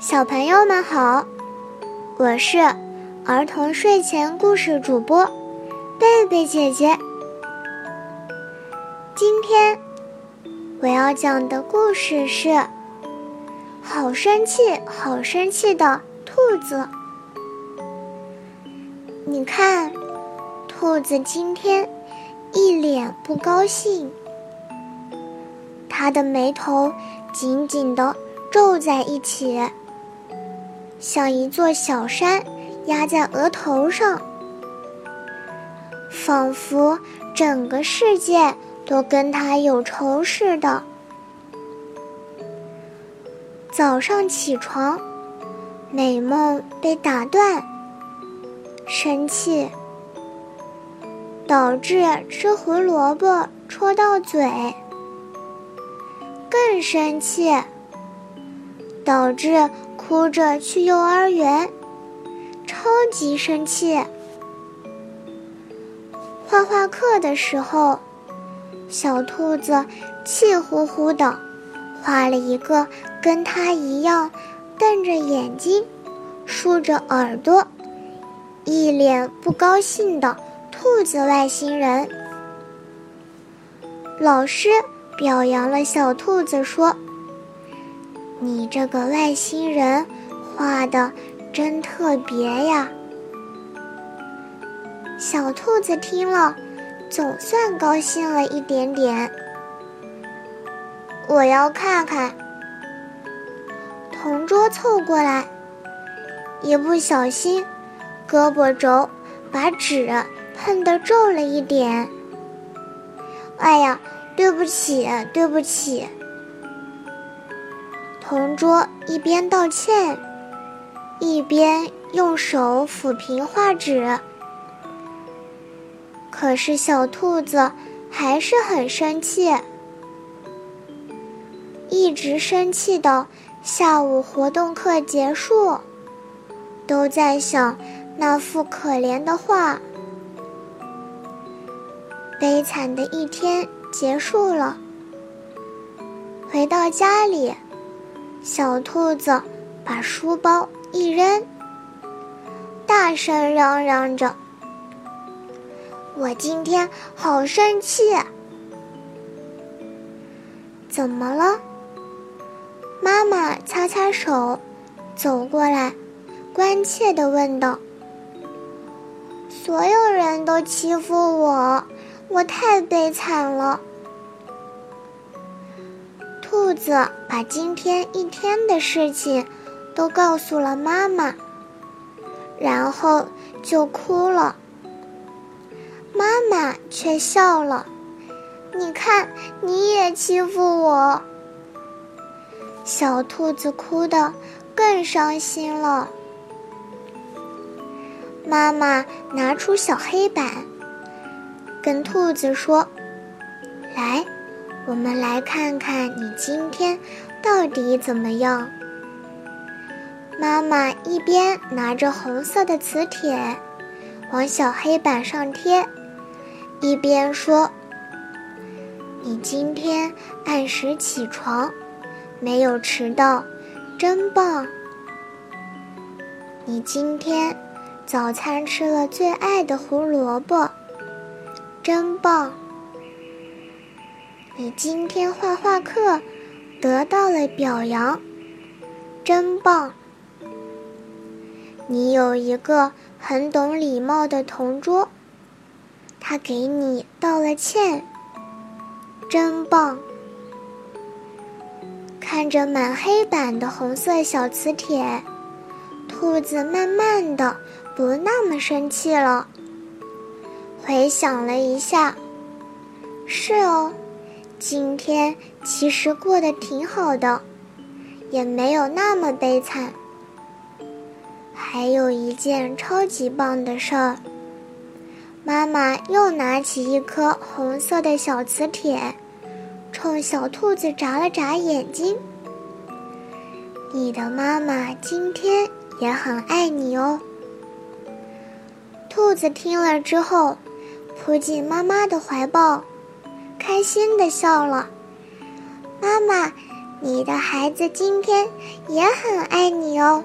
小朋友们好，我是儿童睡前故事主播贝贝姐姐。今天我要讲的故事是《好生气，好生气的兔子》。你看，兔子今天一脸不高兴，它的眉头紧紧的。皱在一起，像一座小山压在额头上，仿佛整个世界都跟他有仇似的。早上起床，美梦被打断，生气，导致吃胡萝卜戳到嘴，更生气。导致哭着去幼儿园，超级生气。画画课的时候，小兔子气呼呼的画了一个跟它一样瞪着眼睛、竖着耳朵、一脸不高兴的兔子外星人。老师表扬了小兔子，说。你这个外星人画的真特别呀！小兔子听了，总算高兴了一点点。我要看看。同桌凑过来，一不小心，胳膊肘把纸碰得皱了一点。哎呀，对不起，对不起。同桌一边道歉，一边用手抚平画纸。可是小兔子还是很生气，一直生气到下午活动课结束，都在想那幅可怜的画。悲惨的一天结束了，回到家里。小兔子把书包一扔，大声嚷嚷着：“我今天好生气！”怎么了？妈妈擦擦手，走过来，关切的问道：“所有人都欺负我，我太悲惨了。”兔子把今天一天的事情都告诉了妈妈，然后就哭了。妈妈却笑了：“你看，你也欺负我。”小兔子哭得更伤心了。妈妈拿出小黑板，跟兔子说：“来。”我们来看看你今天到底怎么样。妈妈一边拿着红色的磁铁往小黑板上贴，一边说：“你今天按时起床，没有迟到，真棒。你今天早餐吃了最爱的胡萝卜，真棒。”你今天画画课得到了表扬，真棒！你有一个很懂礼貌的同桌，他给你道了歉，真棒！看着满黑板的红色小磁铁，兔子慢慢的不那么生气了。回想了一下，是哦。今天其实过得挺好的，也没有那么悲惨。还有一件超级棒的事儿，妈妈又拿起一颗红色的小磁铁，冲小兔子眨了眨眼睛。你的妈妈今天也很爱你哦。兔子听了之后，扑进妈妈的怀抱。开心的笑了，妈妈，你的孩子今天也很爱你哦。